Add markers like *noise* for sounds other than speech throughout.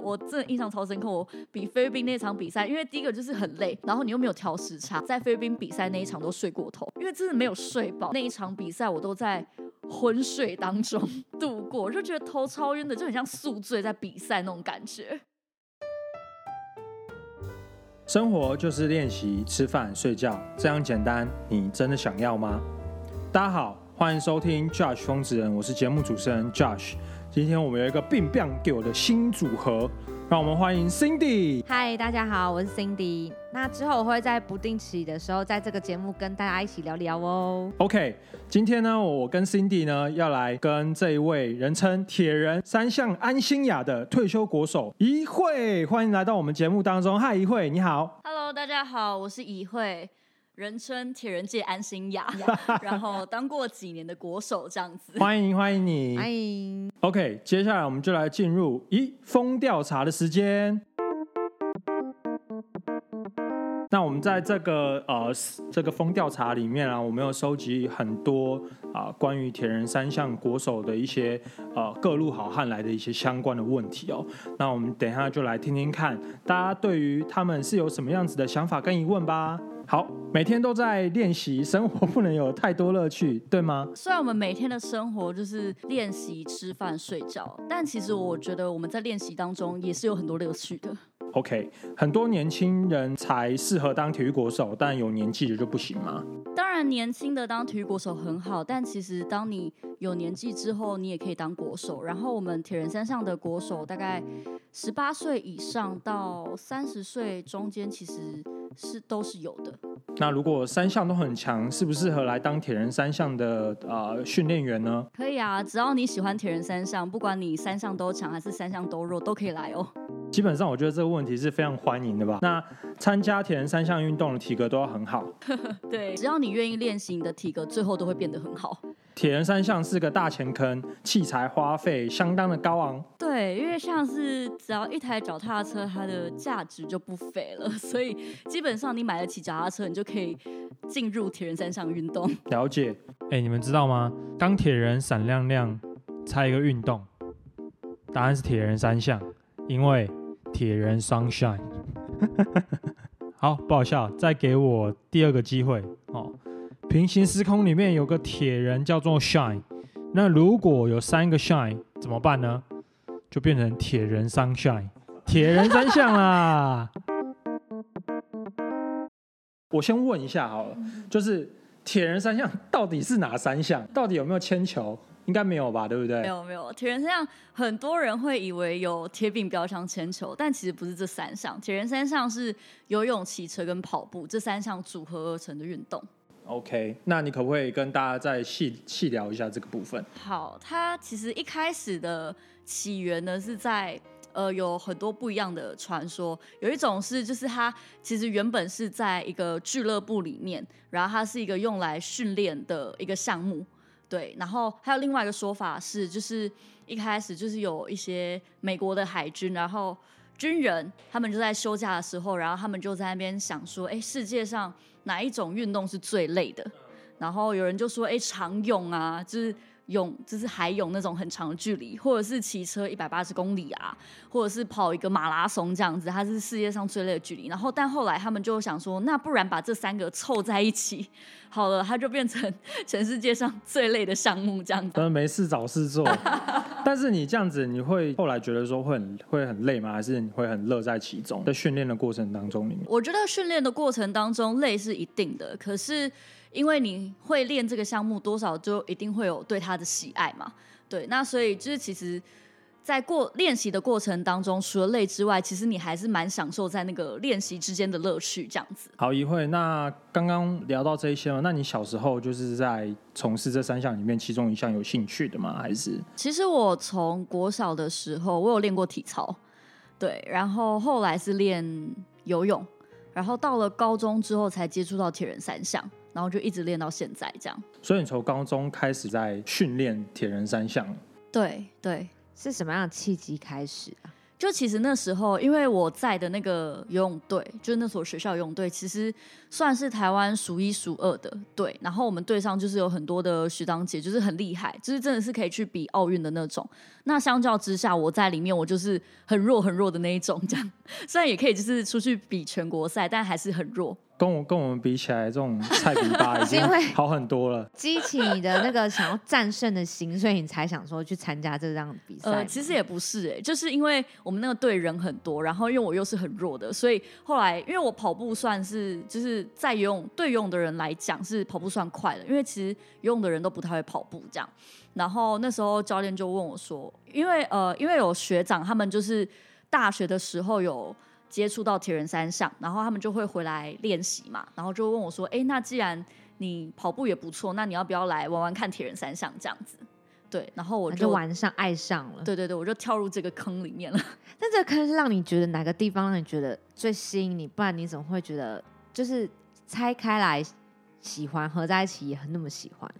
我真的印象超深刻。我比菲律宾那场比赛，因为第一个就是很累，然后你又没有调时差，在菲律宾比赛那一场都睡过头，因为真的没有睡饱。那一场比赛我都在昏睡当中 *laughs* 度过，就觉得头超晕的，就很像宿醉在比赛那种感觉。生活就是练习吃饭睡觉，这样简单，你真的想要吗？大家好，欢迎收听 Josh 疯子人，我是节目主持人 Josh。今天我们有一个病病给我的新组合，让我们欢迎 Cindy。嗨，大家好，我是 Cindy。那之后我会在不定期的时候，在这个节目跟大家一起聊聊哦。OK，今天呢，我跟 Cindy 呢要来跟这一位人称铁人三项安心雅的退休国手一慧，欢迎来到我们节目当中。嗨，一慧，你好。Hello，大家好，我是怡慧，人称铁人界安心雅，*laughs* 然后当过几年的国手这样子。*laughs* 欢迎欢迎你。欢迎。OK，接下来我们就来进入一风调查的时间。那我们在这个呃这个风调查里面啊，我们有收集很多啊、关于铁人三项国手的一些呃各路好汉来的一些相关的问题哦。那我们等一下就来听听看，大家对于他们是有什么样子的想法跟疑问吧。好，每天都在练习，生活不能有太多乐趣，对吗？虽然我们每天的生活就是练习、吃饭、睡觉，但其实我觉得我们在练习当中也是有很多乐趣的。OK，很多年轻人才适合当体育国手，但有年纪的就不行吗？当然，年轻的当体育国手很好，但其实当你有年纪之后，你也可以当国手。然后我们铁人三项的国手，大概十八岁以上到三十岁中间，其实是都是有的。那如果三项都很强，适不适合来当铁人三项的呃训练员呢？可以啊，只要你喜欢铁人三项，不管你三项都强还是三项都弱，都可以来哦。基本上，我觉得这个问题是非常欢迎的吧。那参加铁人三项运动的体格都要很好。*laughs* 对，只要你愿意练习，你的体格最后都会变得很好。铁人三项是个大钱坑，器材花费相当的高昂。对，因为像是只要一台脚踏车，它的价值就不菲了，*laughs* 所以基本上你买得起脚踏车，你就可以进入铁人三项运动。了解，哎、你们知道吗？钢铁人闪亮亮，猜一个运动，答案是铁人三项，因为铁人 sunshine。*laughs* 好，不好笑，再给我第二个机会哦。平行时空里面有个铁人叫做 Shine，那如果有三个 Shine 怎么办呢？就变成铁人 sunshine，铁人三 *laughs* 项啦。我先问一下好了，就是铁人三项到底是哪三项？到底有没有铅球？应该没有吧，对不对没？有没有，铁人三项很多人会以为有铁饼、标枪、铅球，但其实不是这三项。铁人三项是游泳、骑车跟跑步这三项组合而成的运动。OK，那你可不可以跟大家再细细聊一下这个部分？好，它其实一开始的起源呢是在呃有很多不一样的传说，有一种是就是它其实原本是在一个俱乐部里面，然后它是一个用来训练的一个项目，对，然后还有另外一个说法是就是一开始就是有一些美国的海军，然后。军人他们就在休假的时候，然后他们就在那边想说，哎，世界上哪一种运动是最累的？然后有人就说，哎，长泳啊，就是泳，就是海泳那种很长的距离，或者是骑车一百八十公里啊，或者是跑一个马拉松这样子，它是世界上最累的距离。然后，但后来他们就想说，那不然把这三个凑在一起，好了，它就变成 *laughs* 全世界上最累的项目这样子。真的没事找事做。*laughs* 但是你这样子，你会后来觉得说会很会很累吗？还是你会很乐在其中？在训练的过程当中里面，我觉得训练的过程当中累是一定的，可是因为你会练这个项目，多少就一定会有对它的喜爱嘛。对，那所以就是其实，在过练习的过程当中，除了累之外，其实你还是蛮享受在那个练习之间的乐趣，这样子。好，一会那刚刚聊到这一些嘛，那你小时候就是在从事这三项里面其中一项有兴趣的吗？还是其实我从国小的时候，我有练过体操，对，然后后来是练游泳，然后到了高中之后才接触到铁人三项，然后就一直练到现在这样。所以你从高中开始在训练铁人三项？对对，是什么样的契机开始啊？就其实那时候，因为我在的那个游泳队，就是那所学校游泳队，其实算是台湾数一数二的队。然后我们队上就是有很多的学长姐，就是很厉害，就是真的是可以去比奥运的那种。那相较之下，我在里面我就是很弱很弱的那一种，这样。*laughs* 虽然也可以就是出去比全国赛，但还是很弱。跟我跟我们比起来，这种菜比巴已经 *laughs* 是因为好很多了。激起你的那个想要战胜的心，所以你才想说去参加这样的比赛。呃，其实也不是哎、就是因为我们那个队人很多，然后因为我又是很弱的，所以后来因为我跑步算是就是在游泳对游泳的人来讲是跑步算快的，因为其实游泳的人都不太会跑步这样。然后那时候教练就问我说，因为呃因为有学长他们就是大学的时候有。接触到铁人三项，然后他们就会回来练习嘛，然后就问我说：“哎，那既然你跑步也不错，那你要不要来玩玩看铁人三项这样子？”对，然后我就玩上爱上了。对对对，我就跳入这个坑里面了。*laughs* 但这个坑是让你觉得哪个地方让你觉得最吸引你？不然你怎么会觉得就是拆开来喜欢，合在一起也很那么喜欢？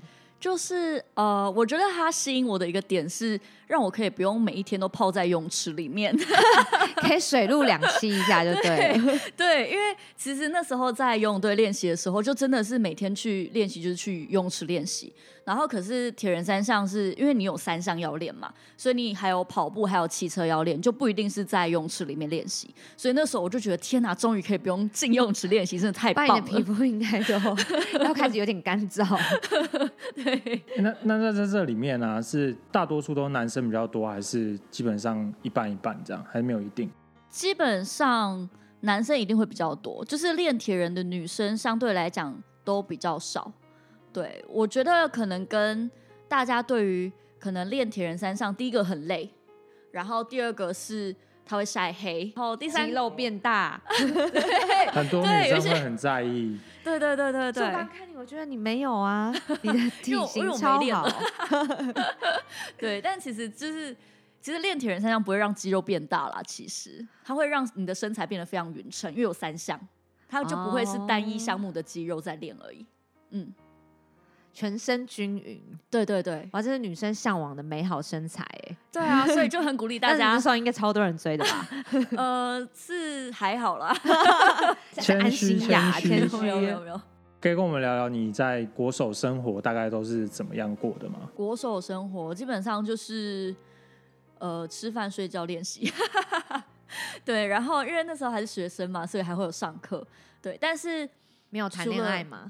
就是呃，我觉得它吸引我的一个点是，让我可以不用每一天都泡在泳池里面。*laughs* *laughs* 可以水陆两栖一下就对了。对，因为其实那时候在游泳队练习的时候，就真的是每天去练习，就是去泳池练习。然后可是铁人三项是因为你有三项要练嘛，所以你还有跑步，还有骑车要练，就不一定是在泳池里面练习。所以那时候我就觉得，天哪，终于可以不用进泳池练习，真的太不棒了。你的皮肤应该都要开始有点干燥。对，那那在在这里面呢、是大多数都男生比较多，还是基本上一半一半这样，还是没有一定？基本上男生一定会比较多，就是练铁人的女生相对来讲都比较少。对我觉得可能跟大家对于可能练铁人三项，第一个很累，然后第二个是它会晒黑，然后第三肌肉变大，*laughs* 很多女生会很在意。对对对对就对刚看你，我觉得你没有啊，*laughs* 你的体型超好。*laughs* 对，但其实就是其实练铁人三项不会让肌肉变大啦，其实。它会让你的身材变得非常匀称，因为有三项，它就不会是单一项目的肌肉在练而已。嗯，全身均匀，对对对哇，这是女生向往的美好身材哎。对啊，*laughs* 所以就很鼓励大家那时候应该超多人追的吧？*laughs* 呃，是还好啦，安 *laughs* 谦虚心雅，谦虚谦虚没有没有没有。可以跟我们聊聊你在国手生活大概都是怎么样过的吗？国手生活基本上就是呃吃饭、睡觉、练习，对。然后因为那时候还是学生嘛，所以还会有上课，对。但是没有谈恋爱吗？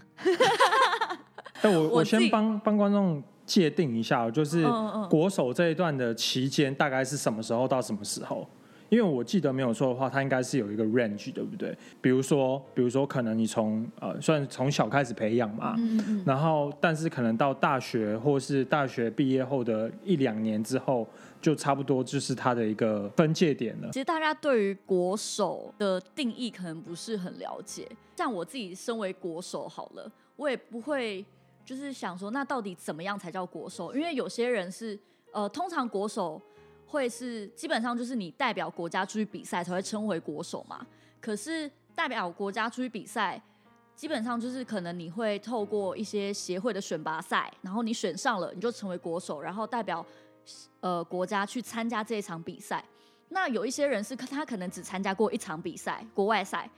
哎，我我先帮帮观众界定一下哦，就是国手这一段的期间大概是什么时候到什么时候？因为我记得没有错的话，它应该是有一个 range，对不对？比如说，比如说，可能你从呃，算从小开始培养嘛，嗯嗯然后但是可能到大学或是大学毕业后的一两年之后，就差不多就是它的一个分界点了。其实大家对于国手的定义可能不是很了解。像我自己身为国手好了，我也不会就是想说，那到底怎么样才叫国手？因为有些人是呃，通常国手会是基本上就是你代表国家出去比赛才会称为国手嘛。可是代表国家出去比赛，基本上就是可能你会透过一些协会的选拔赛，然后你选上了，你就成为国手，然后代表呃国家去参加这一场比赛。那有一些人是他可能只参加过一场比赛，国外赛，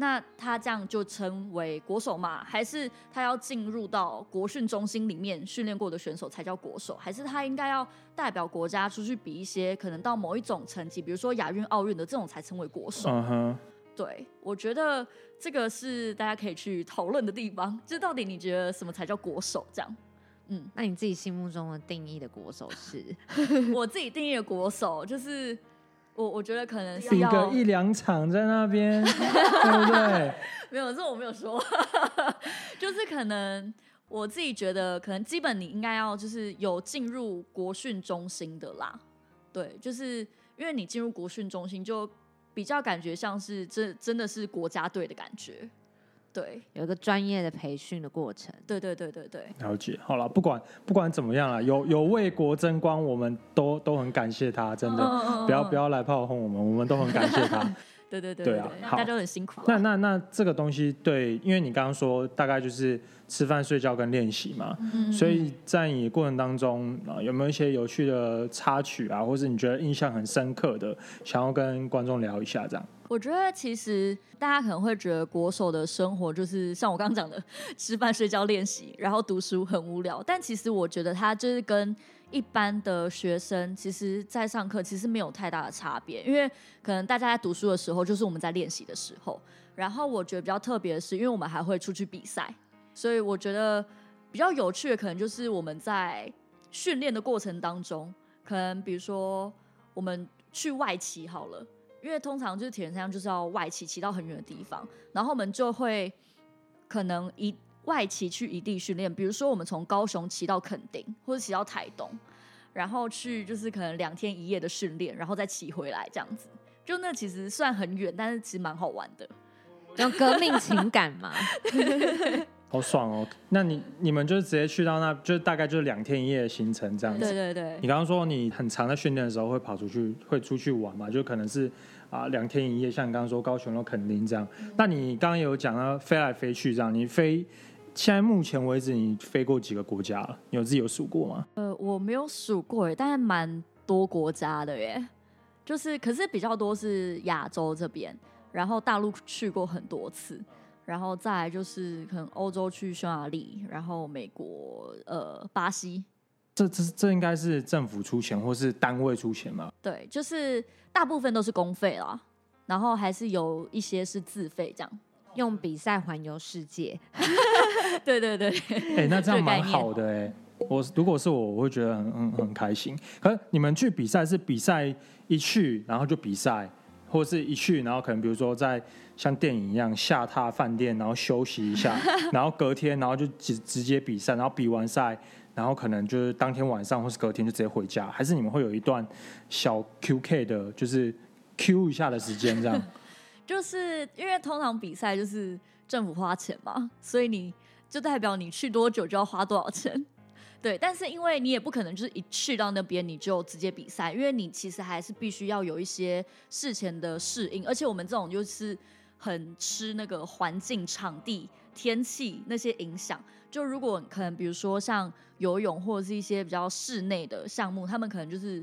那他这样就称为国手吗？还是他要进入到国训中心里面训练过的选手才叫国手？还是他应该要代表国家出去比一些可能到某一种成绩，比如说亚运、奥运的这种才称为国手？嗯哼，对，我觉得这个是大家可以去讨论的地方，就是到底你觉得什么才叫国手？这样，嗯，那你自己心目中的定义的国手是？*laughs* 我自己定义的国手就是我，我觉得可能要个一两场在那边，*laughs* 对不对？没有，这我没有说，*laughs* 就是可能我自己觉得，可能基本你应该要就是有进入国训中心的啦，对，就是因为你进入国训中心，就比较感觉像是真真的是国家队的感觉，对，有一个专业的培训的过程。对对对对对，了解，好了，不管不管怎么样了，有有为国争光，我们都都很感谢他，真的，嗯不要不要来炮轰我们，我们都很感谢他。*laughs* 对对对对啊大家都很辛苦、啊。那那那这个东西对，因为你刚刚说大概就是吃饭、睡觉跟练习嘛，嗯所以在你过程当中啊、有没有一些有趣的插曲啊，或是你觉得印象很深刻的，想要跟观众聊一下这样？我觉得其实大家可能会觉得国手的生活就是像我刚刚讲的，吃饭、睡觉、练习，然后读书很无聊。但其实我觉得他就是跟一般的学生，其实在上课其实没有太大的差别，因为可能大家在读书的时候，就是我们在练习的时候。然后我觉得比较特别的是，因为我们还会出去比赛，所以我觉得比较有趣的可能就是我们在训练的过程当中，可能比如说我们去外骑好了。因为通常就是铁人三项就是要外骑骑到很远的地方，然后我们就会可能一外骑去异地训练，比如说我们从高雄骑到垦丁或者骑到台东，然后去就是可能两天一夜的训练，然后再骑回来这样子。就那其实算很远，但是其实蛮好玩的。有革命情感嘛？*laughs* 好爽哦！那你你们就是直接去到那，就大概就是两天一夜的行程这样子。对对对你，刚刚说你很长在训练的时候会跑出去，会出去玩嘛？就可能是啊两天一夜，像你刚刚说高雄到垦丁这样。那你刚刚有讲到飞来飞去这样，你飞现在目前为止你飞过几个国家了？你有自己有数过吗？呃，我没有数过耶，但是蛮多国家的耶。就是，可是比较多是亚洲这边，然后大陆去过很多次，然后再来就是可能欧洲去匈牙利，然后美国、呃巴西，这这这应该是政府出钱或是单位出钱嘛？对，就是大部分都是公费啦，然后还是有一些是自费这样。用比赛环游世界，*laughs* *laughs* 对对对，哎、那这样蛮好的哎、我如果是我，我会觉得很很很开心。可是你们去比赛是比赛一去，然后就比赛，或者是一去，然后可能比如说在像电影一样下榻饭店，然后休息一下，*laughs* 然后隔天，然后就直直接比赛，然后比完赛，然后可能就是当天晚上或是隔天就直接回家，还是你们会有一段小 QK 的，就是 Q 一下的时间这样？就是因为通常比赛就是政府花钱嘛，所以你就代表你去多久就要花多少钱。对，但是因为你也不可能就是一去到那边你就直接比赛，因为你其实还是必须要有一些事前的适应，而且我们这种就是很吃那个环境、场地、天气那些影响。就如果可能，比如说像游泳或者是一些比较室内的项目，他们可能就是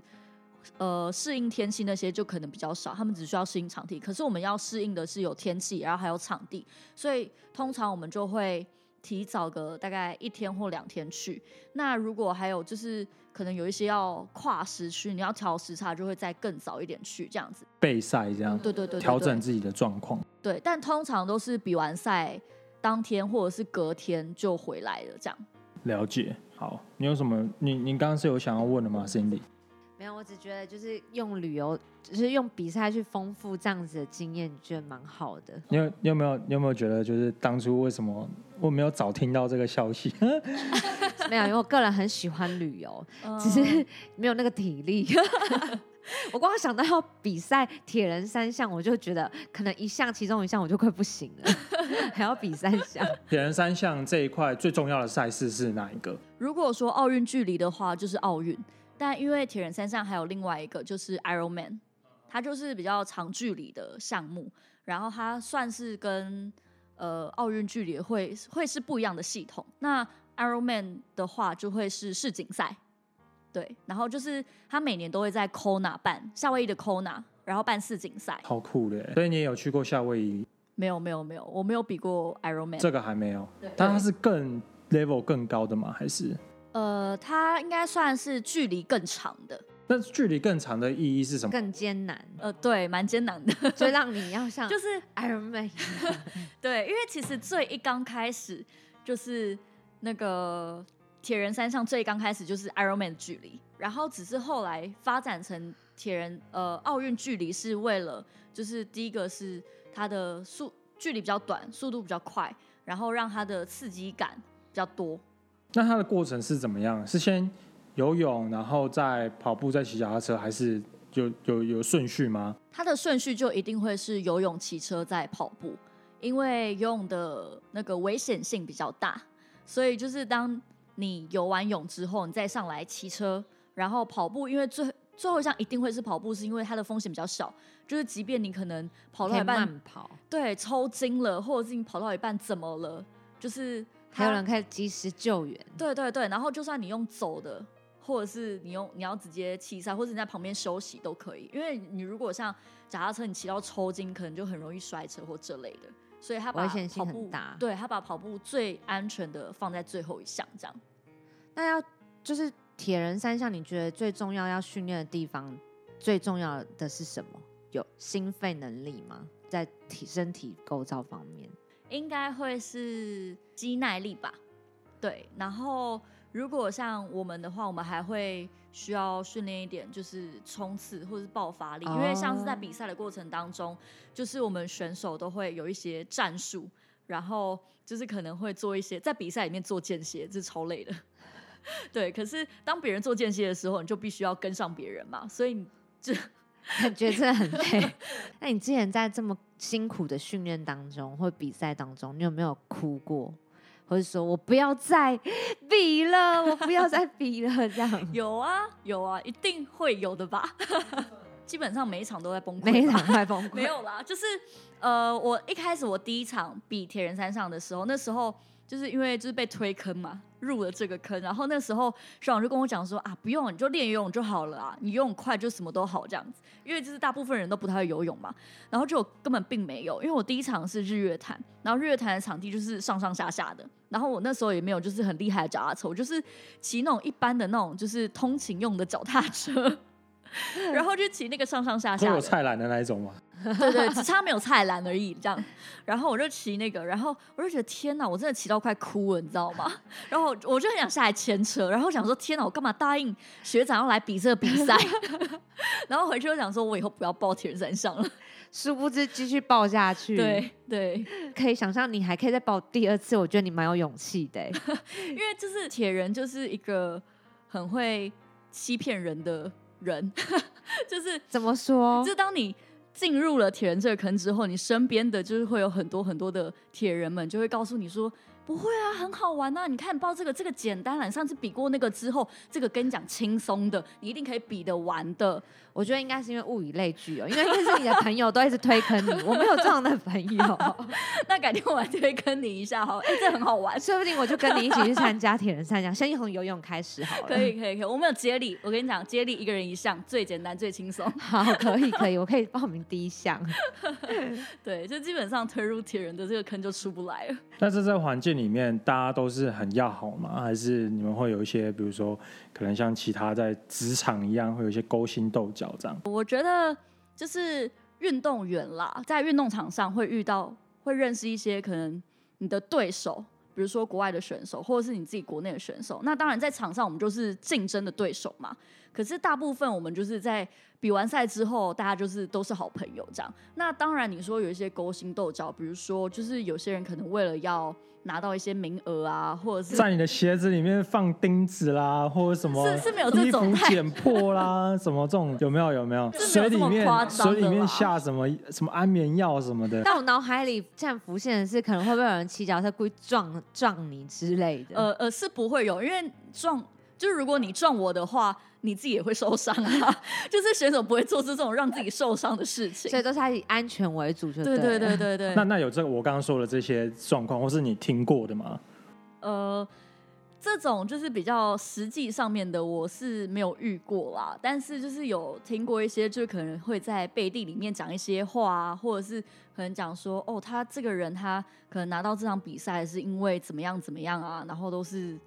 呃适应天气那些就可能比较少，他们只需要适应场地。可是我们要适应的是有天气，然后还有场地，所以通常我们就会提早个大概一天或两天去。那如果还有就是可能有一些要跨时区，你要调时差，就会再更早一点去这样子。备赛这样，对对对对对调整自己的状况。对，但通常都是比完赛当天或者是隔天就回来了这样。了解。好，你有什么？你你刚刚是有想要问的吗，Cindy？没有，我只觉得就是用旅游，就是用比赛去丰富这样子的经验，觉得蛮好的。你有你有没有你有没有觉得，就是当初为什么我没有早听到这个消息？*laughs* 没有，因为我个人很喜欢旅游，嗯只是没有那个体力。*laughs* 我光想到要比赛铁人三项，我就觉得可能一项其中一项我就快不行了，*laughs* 还要比三项。铁人三项这一块最重要的赛事是哪一个？如果说奥运距离的话，就是奥运。但因为铁人三项还有另外一个就是 Ironman，它就是比较长距离的项目，然后它算是跟呃奥运距离会会是不一样的系统。那 Ironman 的话就会是世锦赛，对，然后就是它每年都会在 Kona 办夏威夷的 Kona，然后办世锦赛。好酷的！所以你也有去过夏威夷，没有没有没有，我没有比过 Ironman。这个还没有对。但它是更 level 更高的吗？还是？呃，它应该算是距离更长的，那距离更长的意义是什么？更艰难，呃，对，蛮艰难的。所以让你要像 *laughs* 就是 Iron Man *laughs* 对，因为其实最一刚开始就是那个铁人三项最刚开始就是 Ironman 的距离，然后只是后来发展成铁人呃奥运距离是为了就是第一个是它的速距离比较短，速度比较快，然后让它的刺激感比较多。那它的过程是怎么样？是先游泳，然后再跑步，再骑脚踏车，还是有有有顺序吗？它的顺序就一定会是游泳、骑车再跑步，因为游泳的那个危险性比较大，所以就是当你游完泳之后，你再上来骑车，然后跑步，因为最最后一项一定会是跑步，是因为它的风险比较小。就是即便你可能跑到一半，慢跑，对抽筋了，或者是你跑到一半怎么了，就是它还有人可以及时救援。对对对，然后就算你用走的，或者是你用你要直接弃赛，或者你在旁边休息都可以。因为你如果像脚踏车，你骑到抽筋，可能就很容易摔车或这类的。所以他把危险性跑步很大对他把跑步最安全的放在最后一项，这样。那要就是铁人三项，你觉得最重要要训练的地方，最重要的是什么？有心肺能力吗？在体身体构造方面，应该会是肌耐力吧。对，然后如果像我们的话，我们还会需要训练一点，就是冲刺或者是爆发力，因为像是在哦比赛的过程当中，就是我们选手都会有一些战术，然后就是可能会做一些在比赛里面做间歇，这超累的。*laughs* 对，可是当别人做间歇的时候，你就必须要跟上别人嘛，所以你就感 *laughs* 觉真的很累。*laughs* 那你之前在这么辛苦的训练当中或比赛当中，你有没有哭过，或者说我不要再比了，我不要再比了，这样 *laughs* 有啊有啊，一定会有的吧。*laughs* 基本上每一场都在崩溃，每一场都在崩溃？*laughs* 没有啦，就是呃，我一开始我第一场比铁人三项的时候，那时候就是因为就是被推坑嘛，入了这个坑，然后那时候学长就跟我讲说啊，不用，你就练游泳就好了啊，你游泳快就什么都好这样子，因为就是大部分人都不太会游泳嘛，然后就根本并没有，因为我第一场是日月潭，然后日月潭的场地就是上上下下的，然后我那时候也没有就是很厉害的脚踏车，我就是骑那种一般的那种就是通勤用的脚踏车。*laughs* 然后就骑那个上上下下的，有菜篮的那一种吗？*laughs* 对对，只差没有菜篮而已，这样。然后我就骑那个，然后我就觉得天哪，我真的骑到快哭了，你知道吗？*laughs* 然后我就很想下来牵车，然后想说天哪，我干嘛答应学长要来比这个比赛？然后回去就想说，我以后不要报铁人三项了。殊不知继续报下去，，对对，可以想象你还可以再报第二次，我觉得你蛮有勇气的欸。因为就是铁人就是一个很会欺骗人的人，*laughs* 就是怎么说？就当你进入了铁人这个坑之后，你身边的就是会有很多很多的铁人们，就会告诉你说。不会啊，很好玩呐、你看报这个，这个简单了。你上次比过那个之后，这个跟你讲轻松的，你一定可以比得完的。我觉得应该是因为物以类聚哦，因为应该是你的朋友都一直推坑你，我没有这样的朋友，*laughs* 那改天我来推坑你一下哈，哎、这很好玩，说不定我就跟你一起去参加铁人三项，先从游泳开始好了。可以可以可以。我们有接力，我跟你讲，接力一个人一项，最简单最轻松。好，可以可以，我可以报名第一项。*laughs* 对，就基本上推入铁人的这个坑就出不来了。但是在环境里面，大家都是很要好吗？还是你们会有一些，比如说，可能像其他在职场一样，会有一些勾心斗角这样？我觉得就是运动员啦，在运动场上会遇到，会认识一些可能你的对手，比如说国外的选手，或者是你自己国内的选手。那当然在场上我们就是竞争的对手嘛。可是大部分我们就是在比完赛之后，大家就是都是好朋友这样。那当然你说有一些勾心斗角，比如说就是有些人可能为了要拿到一些名额啊，或者是在你的鞋子里面放钉子啦，或者什么是是没有这衣种剪破 *laughs* 啦，什么这种有没有？有没有？水里面水里面下什么什么安眠药什么的？但我脑海里现在浮现的是，可能会不会有人骑脚车故意撞撞你之类的？呃呃是不会有，因为撞就是如果你撞我的话，你自己也会受伤啊。*laughs* 就是选手不会做出这种让自己受伤的事情所。以都是还以安全为主就对对对对对对，那那有这个我刚刚说的这些状况，或是你听过的吗？呃，这种就是比较实际上面的，我是没有遇过啦。但是就是有听过一些，就是可能会在背地里面讲一些话啊，或者是可能讲说，哦，他这个人他可能拿到这场比赛是因为怎么样怎么样啊，然后都是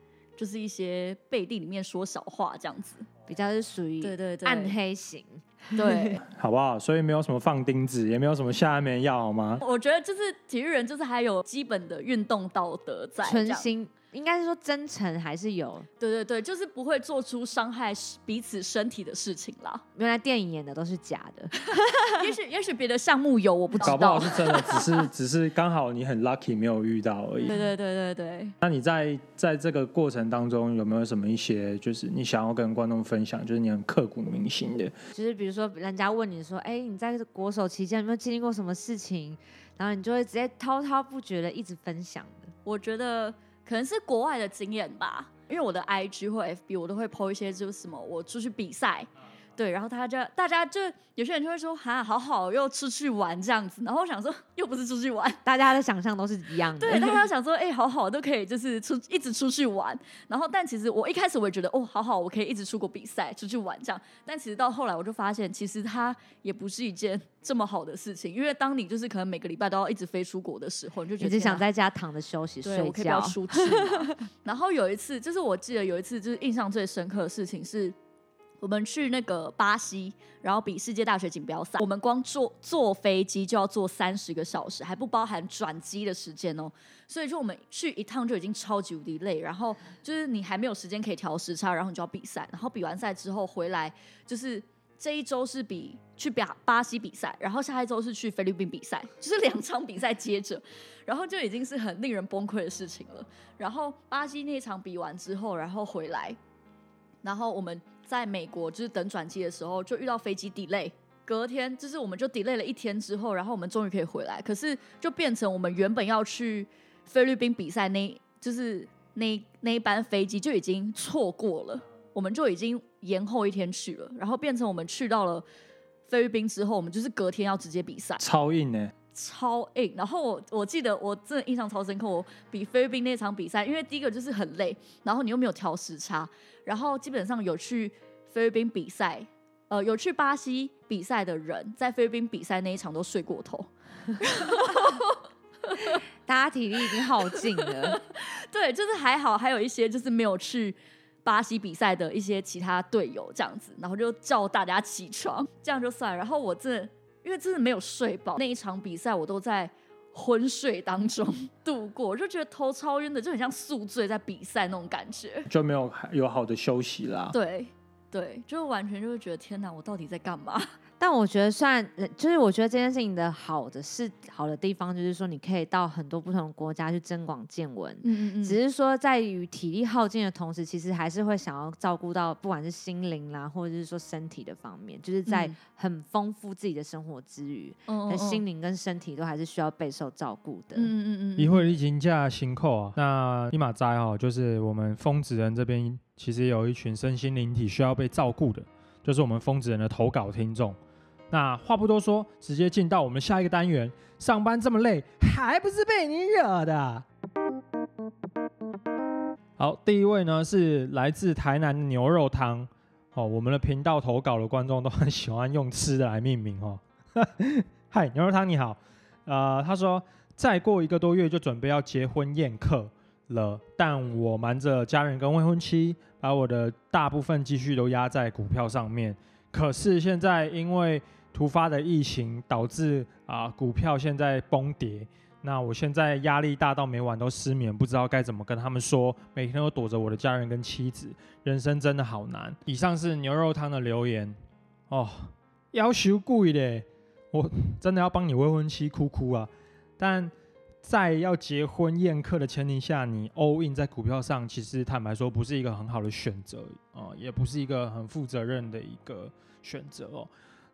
就是一些背地里面说小话这样子。比较是属于对对对，暗黑型。对。*laughs* 好不好？所以没有什么放钉子，也没有什么下安眠药，好吗？我觉得就是体育人，就是还有基本的运动道德在，这样纯心，应该是说真诚还是有。对对对，就是不会做出伤害彼此身体的事情啦。*laughs* 原来电影演的都是假的，*laughs* 也许也许别的项目有，我不知道。搞不好是真的，只是 *laughs* 只是刚好你很 lucky 没有遇到而已。对对对对对，那你在在这个过程当中有没有什么一些，就是你想要跟观众分享，就是你很刻骨铭心的？就是比如说人家问你说，哎、你在国手期间有没有经历过什么事情？然后你就会直接滔滔不绝的一直分享的。我觉得可能是国外的经验吧，因为我的 IG 或 FB 我都会 po 一些就是什么我出去比赛。对，然后大家大家就有些人就会说哈，好好又出去玩这样子，然后我想说又不是出去玩，大家的想象都是一样的。对，大家想说哎，好好都可以就是出一直出去玩，然后但其实我一开始我也觉得哦，好好我可以一直出国比赛出去玩这样，但其实到后来我就发现，其实它也不是一件这么好的事情，因为当你就是可能每个礼拜都要一直飞出国的时候，你就觉得想在家躺着休息睡觉，出去。*laughs* 然后有一次，就是我记得有一次就是印象最深刻的事情是。我们去那个巴西，然后比世界大学锦标赛。我们光坐坐飞机就要坐三十个小时，还不包含转机的时间哦。所以就我们去一趟就已经超级无敌累，然后就是你还没有时间可以调时差，然后你就要比赛。然后比完赛之后回来，就是这一周是比去比巴西比赛，然后下一周是去菲律宾比赛，就是两场比赛接着，然后就已经是很令人崩溃的事情了。然后巴西那场比完之后，然后回来，然后我们。在美国就是等转机的时候，就遇到飞机 delay，隔天就是我们就 delay 了一天之后，然后我们终于可以回来，可是就变成我们原本要去菲律宾比赛那，就是那那一班飞机就已经错过了，我们就已经延后一天去了，然后变成我们去到了菲律宾之后，我们就是隔天要直接比赛，超硬呢。超硬，然后我我记得我真的印象超深刻，我比菲律宾那场比赛，因为第一个就是很累，然后你又没有调时差，然后基本上有去菲律宾比赛，呃，有去巴西比赛的人，在菲律宾比赛那一场都睡过头，*laughs* 大家体力已经耗尽了。对，就是还好，还有一些就是没有去巴西比赛的一些其他队友这样子，然后就叫大家起床，这样就算。然后我这。因为真的没有睡饱，那一场比赛我都在昏睡当中 *laughs* 度过，我就觉得头超晕的，就很像宿醉在比赛那种感觉，就没有有好的休息啦。对对，就完全就是觉得天哪，我到底在干嘛？但我觉得算，就是我觉得这件事情的好的是好的地方，就是说你可以到很多不同的国家去增广见闻。嗯嗯嗯。只是说在于体力耗尽的同时，其实还是会想要照顾到不管是心灵啦，或者是说身体的方面，就是在很丰富自己的生活之余，嗯心灵跟身体都还是需要备受照顾的。嗯嗯嗯。一会儿疫情假行扣啊，那立马摘哈，就是我们疯子人这边其实有一群身心灵体需要被照顾的，就是我们疯子人的投稿听众。那话不多说，直接进到我们下一个单元。上班这么累，还不是被你惹的？好，第一位呢是来自台南牛肉汤。哦，我们的频道投稿的观众都很喜欢用吃的来命名哦。*laughs* 嗨，牛肉汤你好。呃，他说再过一个多月就准备要结婚宴客了，但我瞒着家人跟未婚妻，把我的大部分积蓄都压在股票上面。可是现在因为突发的疫情导致啊股票现在崩跌，那我现在压力大到每晚都失眠，不知道该怎么跟他们说，每天都躲着我的家人跟妻子，人生真的好难。以上是牛肉汤的留言哦，要求贵的，我真的要帮你未婚妻哭哭啊！但在要结婚宴客的前提下，你 all in 在股票上，其实坦白说不是一个很好的选择啊，也不是一个很负责任的一个选择哦。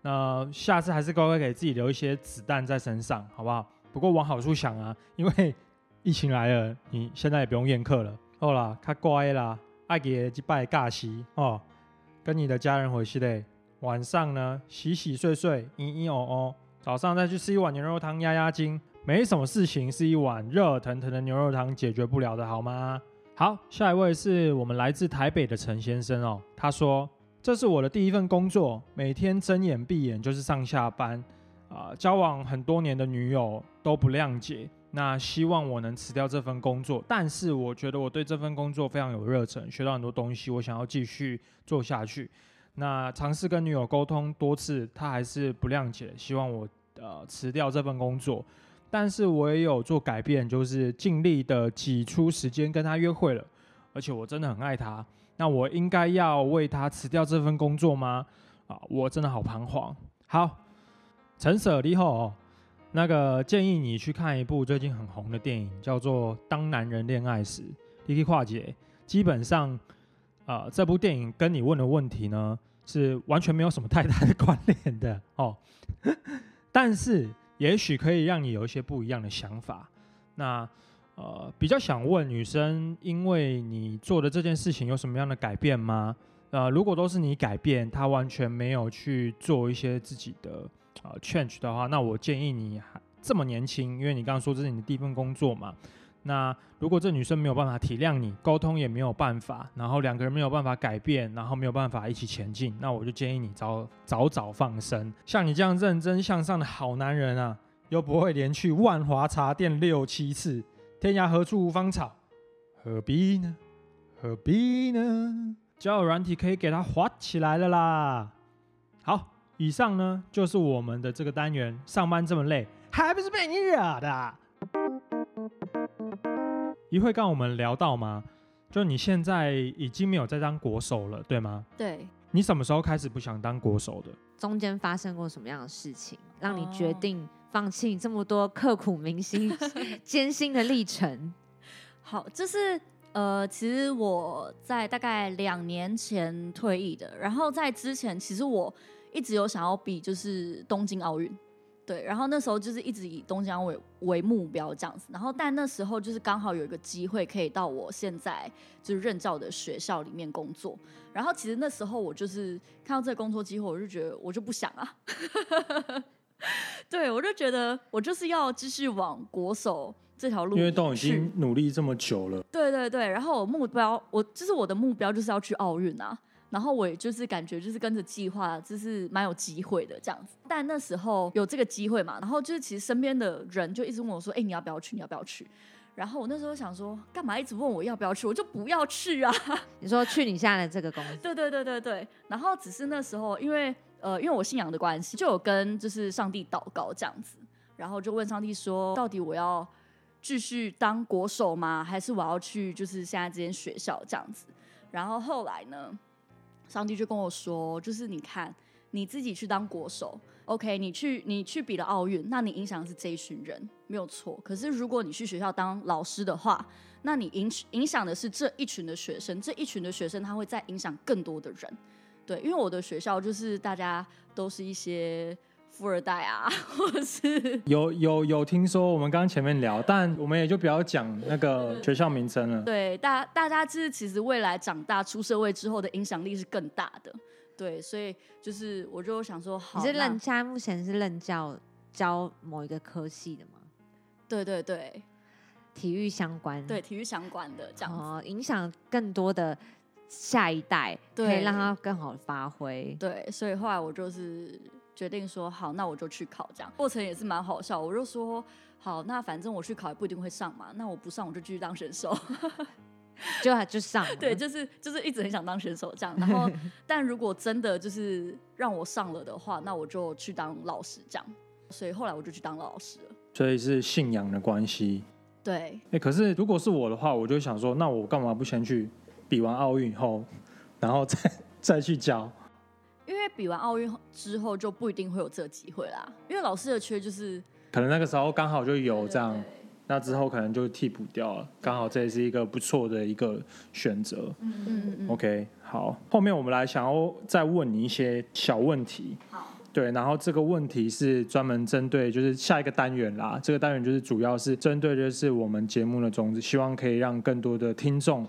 那下次还是乖乖给自己留一些子弹在身上，好不好？不过往好处想啊，因为疫情来了，你现在也不用宴客了。好啦，他乖啦，爱给几拜尬席哦，跟你的家人回去嘞。晚上呢，洗洗睡睡，嘤嘤哦哦，早上再去吃一碗牛肉汤压压惊。没什么事情是一碗热腾腾的牛肉汤解决不了的，好吗？好，下一位是我们来自台北的陈先生哦，他说。这是我的第一份工作，每天睁眼闭眼就是上下班，啊，交往很多年的女友都不谅解，那希望我能辞掉这份工作，但是我觉得我对这份工作非常有热忱，学到很多东西，我想要继续做下去。那尝试跟女友沟通多次，她还是不谅解，希望我呃辞掉这份工作，但是我也有做改变，就是尽力的挤出时间跟她约会了，而且我真的很爱她。那我应该要为他辞掉这份工作吗？啊，我真的好彷徨。好，陈舍利后，那个建议你去看一部最近很红的电影，叫做《当男人恋爱时》。你可以跨界，基本上，啊，这部电影跟你问的问题呢，是完全没有什么太大的 *laughs* 关联的哦。*laughs* 但是，也许可以让你有一些不一样的想法。那。呃，比较想问女生，因为你做的这件事情有什么样的改变吗？呃，如果都是你改变，他完全没有去做一些自己的呃 change 的话，那我建议你还这么年轻，因为你刚刚说这是你的第一份工作嘛。那如果这女生没有办法体谅你，沟通也没有办法，然后两个人没有办法改变，然后没有办法一起前进，那我就建议你早早早放生。像你这样认真向上的好男人啊，又不会连去万华茶店六七次，天涯何处无芳草，何必呢？何必呢？交友软体可以给它滑起来了啦。好，以上呢就是我们的这个单元。上班这么累，还不是被你惹的？一会刚刚我们聊到吗？就你现在已经没有在当国手了，对吗？对，你什么时候开始不想当国手的？中间发生过什么样的事情，让你决哦定放弃这么多刻苦铭心、*laughs* 艰辛的历程？好，就是呃，其实我在大概两年前退役的，然后在之前，其实我一直有想要比就是东京奥运，对，然后那时候就是一直以东京奥运为为目标这样子，然后但那时候就是刚好有一个机会可以到我现在就是任教的学校里面工作，然后其实那时候我就是看到这个工作机会，我就觉得我就不想啊。*laughs* 对，我就觉得我就是要继续往国手这条路，因为都已经努力这么久了，对对对，然后我目标，我就是我的目标就是要去奥运啊，然后我也就是感觉就是跟着计划，就是蛮有机会的这样子。但那时候有这个机会嘛，然后就是其实身边的人就一直问我说：“哎、你要不要去？你要不要去？”然后我那时候想说，干嘛一直问我要不要去？我就不要去啊！你说去你现在的这个公司，*laughs* 对对对对对。然后只是那时候因为呃，因为我信仰的关系，就有跟就是上帝祷告这样子，然后就问上帝说，到底我要继续当国手吗？还是我要去就是现在这间学校这样子？然后后来呢，上帝就跟我说，就是你看你自己去当国手，OK，你去你去比了奥运，那你影响的是这一群人，没有错。可是如果你去学校当老师的话，那你影影响的是这一群的学生，这一群的学生他会再影响更多的人。对，因为我的学校就是大家都是一些富二代啊，*laughs* 或者是有有有听说我们刚刚前面聊，但我们也就不要讲那个学校名称了。对大大家就是其实未来长大出社会之后的影响力是更大的。对，所以就是我就想说，好，那你是任现在目前是任教教某一个科系的吗？对对对体育相关，对，体育相关的这样子。哦，影响更多的下一代，可以让他更好的发挥。对，所以后来我就是决定说，好，那我就去考，这样过程也是蛮好笑。我就说，好，那反正我去考也不一定会上嘛，那我不上我就继续当选手。*laughs* 就就上了，*laughs* 对，就是就是一直很想当选手这样。然后，*laughs* 但如果真的就是让我上了的话，那我就去当老师这样。所以后来我就去当老师了。所以是信仰的关系。对，哎、可是如果是我的话，我就想说，那我干嘛不先去比完奥运以后，然后再 *laughs* 再去教？因为比完奥运之后就不一定会有这个机会啦。因为老师的缺就是可能那个时候刚好就有这样，对那之后可能就替补掉了，刚好这也是一个不错的一个选择。嗯嗯嗯，OK，好，后面我们来想要再问你一些小问题。好，对，然后这个问题是专门针对就是下一个单元啦，这个单元就是主要是针对就是我们节目的宗旨，希望可以让更多的听众，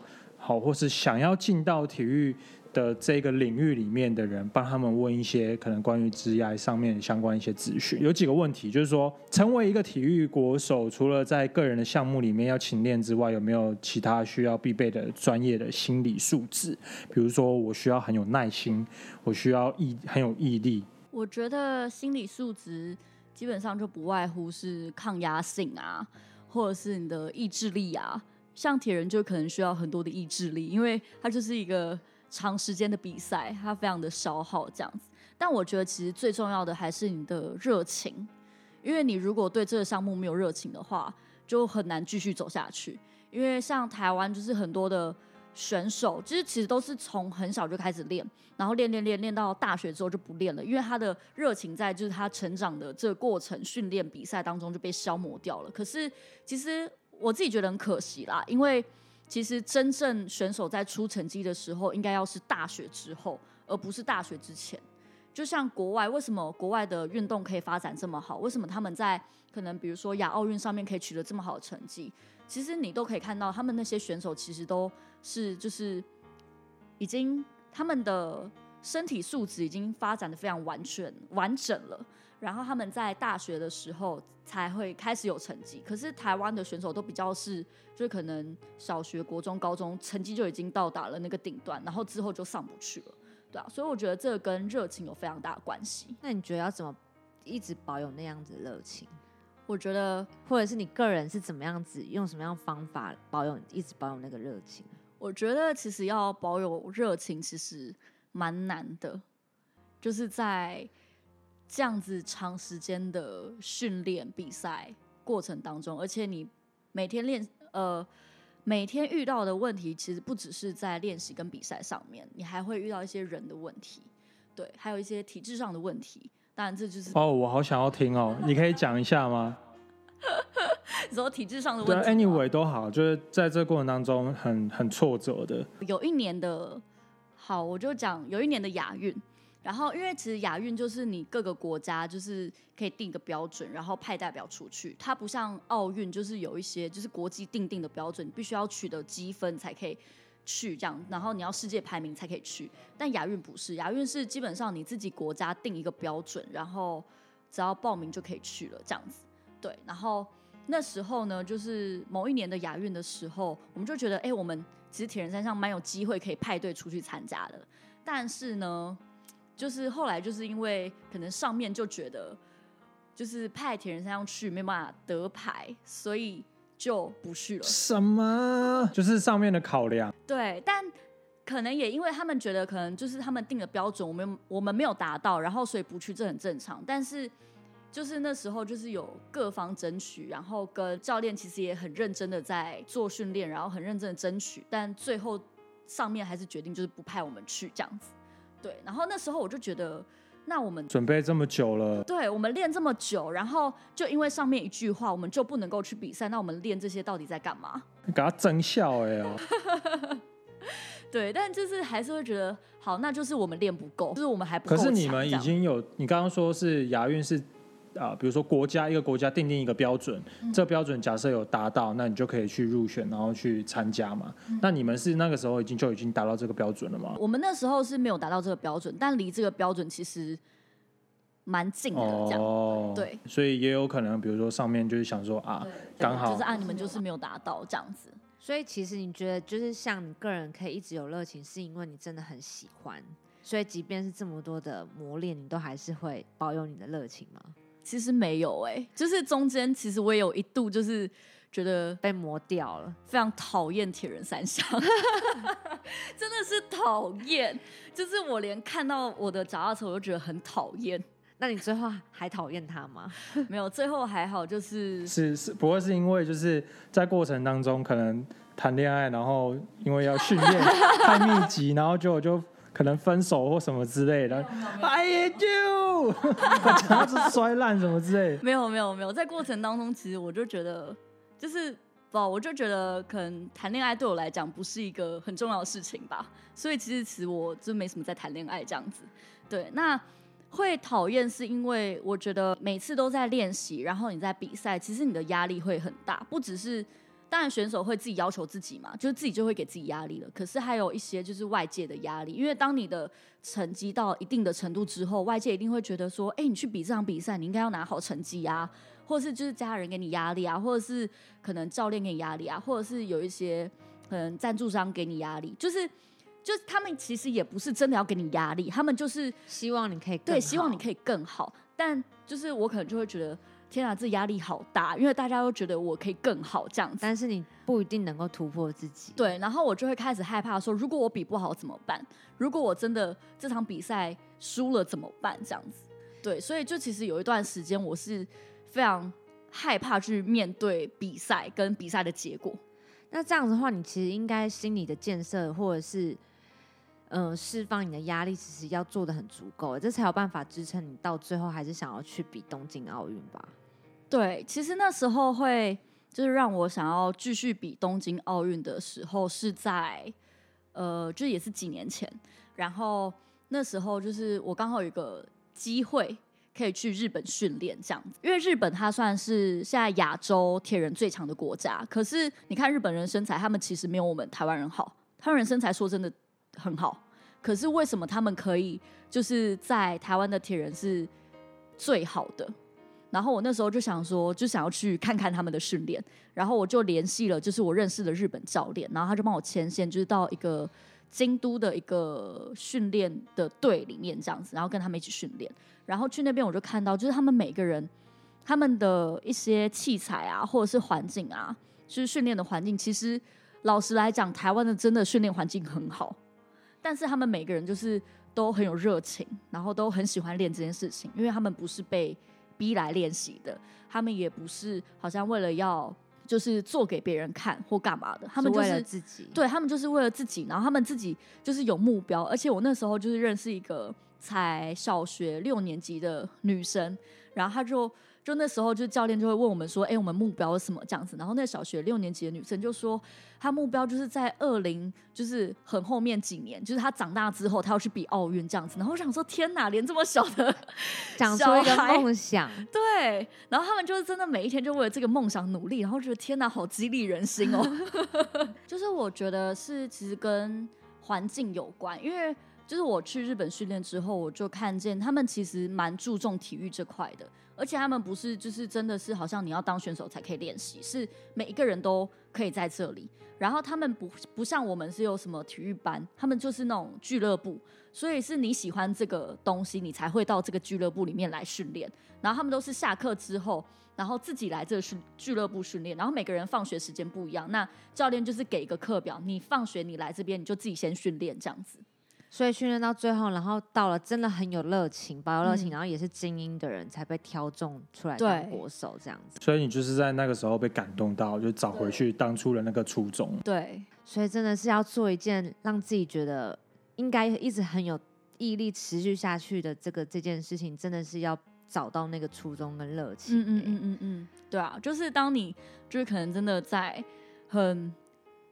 好，或是想要进到体育的这个领域里面的人，帮他们问一些可能关于职业上面相关一些资讯。有几个问题，就是说，成为一个体育国手，除了在个人的项目里面要勤练之外，有没有其他需要必备的专业的心理素质？比如说，我需要很有耐心，我需要毅很有毅力。我觉得心理素质基本上就不外乎是抗压性啊，或者是你的意志力啊。像铁人就可能需要很多的意志力，因为它就是一个长时间的比赛，它非常的消耗这样子。但我觉得其实最重要的还是你的热情，因为你如果对这个项目没有热情的话，就很难继续走下去。因为像台湾就是很多的选手，就是其实都是从很小就开始练，然后练练练练到大学之后就不练了，因为他的热情在就是他成长的这个过程、训练、比赛当中就被消磨掉了。可是其实我自己觉得很可惜啦，因为其实真正选手在出成绩的时候，应该要是大学之后，而不是大学之前。就像国外，为什么国外的运动可以发展这么好？为什么他们在可能比如说亚奥运上面可以取得这么好的成绩？其实你都可以看到，他们那些选手其实都是就是已经他们的身体素质已经发展的非常完全完整了，然后他们在大学的时候才会开始有成绩。可是台湾的选手都比较是，就是可能小学、国中、高中成绩就已经到达了那个顶端，然后之后就上不去了，对啊。所以我觉得这跟热情有非常大的关系。那你觉得要怎么一直保有那样子的热情？我觉得，或者是你个人是怎么样子用什么样方法保有一直保有那个热情？我觉得其实要保有热情，其实蛮难的，就是在这样子长时间的训练比赛过程当中，而且你每天练呃每天遇到的问题，其实不只是在练习跟比赛上面，你还会遇到一些人的问题，对，还有一些体质上的问题。当然，这就是哦，我好想要听哦，*laughs* 你可以讲一下吗？说体质上的对问题。，anyway 都好，就是在这过程当中很很挫折的。有一年的，好，我就讲有一年的亚运，然后因为其实亚运就是你各个国家就是可以定一个标准，然后派代表出去，它不像奥运就是有一些就是国际定定的标准，你必须要取得积分才可以去这样，然后你要世界排名才可以去，但亚运不是，亚运是基本上你自己国家定一个标准，然后只要报名就可以去了这样子，对，然后。那时候呢，就是某一年的亚运的时候，我们就觉得，哎、我们其实铁人三项蛮有机会可以派队出去参加的。但是呢，就是后来就是因为可能上面就觉得，就是派铁人三项去没办法得牌，所以就不去了。什么？就是上面的考量。对，但可能也因为他们觉得，可能就是他们定的标准，我们我们没有达到，然后所以不去，这很正常。但是就是那时候就是有各方争取，然后跟教练其实也很认真的在做训练，然后很认真的争取，但最后上面还是决定就是不派我们去这样子。对，然后那时候我就觉得，那我们准备这么久了，对我们练这么久，然后就因为上面一句话，我们就不能够去比赛，那我们练这些到底在干嘛？*laughs* 给他增效哎呀，*laughs* 对，但就是还是会觉得，好，那就是我们练不够，就是我们还不够可。是你们已经有，你刚刚说是亚运是啊、比如说国家一个国家定定一个标准，嗯这标准假设有达到，那你就可以去入选，然后去参加嘛。嗯那你们是那个时候已经就已经达到这个标准了吗？我们那时候是没有达到这个标准，但离这个标准其实蛮近的，这样。哦，对，所以也有可能，比如说上面就是想说啊，刚好就是啊，你们就是没有达到这样子。所以其实你觉得，就是像你个人可以一直有热情，是因为你真的很喜欢。所以即便是这么多的磨练，你都还是会保有你的热情吗？其实没有哎、就是中间其实我也有一度就是觉得被磨掉了，非常讨厌铁人三项，*laughs* 真的是讨厌。就是我连看到我的脚踏车我都觉得很讨厌。那你最后还讨厌他吗？*laughs* 没有，最后还好，就是是是，不会是因为就是在过程当中可能谈恋爱，然后因为要训练 *laughs* 太密集，然后就就可能分手或什么之类的。I you，把脚趾摔烂什么之类的。没有没有没有，在过程当中，其实我就觉得，就是不，我就觉得可能谈恋爱对我来讲不是一个很重要的事情吧，所以其实其实我就没什么在谈恋爱这样子。对，那会讨厌是因为我觉得每次都在练习，然后你在比赛，其实你的压力会很大，不只是。当然，选手会自己要求自己嘛，就是自己就会给自己压力了。可是还有一些就是外界的压力，因为当你的成绩到一定的程度之后，外界一定会觉得说，哎、你去比这场比赛，你应该要拿好成绩啊，或者是就是家人给你压力啊，或者是可能教练给你压力啊，或者是有一些可能赞助商给你压力，就是就是他们其实也不是真的要给你压力，他们就是希望你可以更对希望你。可以更好，但就是我可能就会觉得。天啊，这压力好大，因为大家都觉得我可以更好这样子。但是你不一定能够突破自己。对，然后我就会开始害怕说，如果我比不好怎么办？如果我真的这场比赛输了怎么办？这样子，对，所以就其实有一段时间我是非常害怕去面对比赛跟比赛的结果。那这样子的话，你其实应该心理的建设或者是嗯释放你的压力，其实要做的很足够，这才有办法支撑你到最后还是想要去比东京奥运吧。对，其实那时候会就是让我想要继续比东京奥运的时候，是在呃，就也是几年前，然后那时候就是我刚好有一个机会可以去日本训练这样子，因为日本它算是现在亚洲铁人最强的国家，可是你看日本人身材，他们其实没有我们台湾人好，台湾人身材说真的很好。可是为什么他们可以就是在台湾的铁人是最好的？然后我那时候就想说，就想要去看看他们的训练，然后我就联系了，就是我认识的日本教练，然后他就帮我牵线，就是到一个京都的一个训练的队里面这样子，然后跟他们一起训练。然后去那边我就看到，就是他们每个人他们的一些器材啊，或者是环境啊，就是训练的环境，其实老实来讲，台湾的真的训练环境很好，但是他们每个人就是都很有热情，然后都很喜欢练这件事情，因为他们不是被逼来练习的，他们也不是好像为了要就是做给别人看或干嘛的，他们就为了是自己，对他们就是为了自己，然后他们自己就是有目标，而且我那时候就是认识一个才小学六年级的女生，然后她就就那时候就教练就会问我们说，哎、我们目标是什么这样子？然后那小学六年级的女生就说，她目标就是在二零就是很后面几年，就是她长大之后她要去比奥运这样子。然后我想说，天哪，连这么小的 *laughs* 讲出一个梦想，对，然后他们就是真的每一天就为了这个梦想努力，然后觉得天哪，好激励人心哦。*laughs* 就是我觉得是其实跟环境有关，因为就是我去日本训练之后，我就看见他们其实蛮注重体育这块的，而且他们不是就是真的是好像你要当选手才可以练习，是每一个人都可以在这里。然后他们不不像我们是有什么体育班，他们就是那种俱乐部，所以是你喜欢这个东西，你才会到这个俱乐部里面来训练。然后他们都是下课之后，然后自己来这个训俱乐部训练。然后每个人放学时间不一样，那教练就是给一个课表，你放学你来这边，你就自己先训练这样子。所以训练到最后，然后到了真的很有热情、保有热情，嗯。然后也是精英的人才被挑中出来对。当国手这样子。所以你就是在那个时候被感动到，就找回去当初的那个初衷。对，所以真的是要做一件让自己觉得应该一直很有毅力持续下去的这个这件事情，真的是要找到那个初衷跟热情、嗯嗯欸嗯嗯嗯，对啊，就是当你就是可能真的在很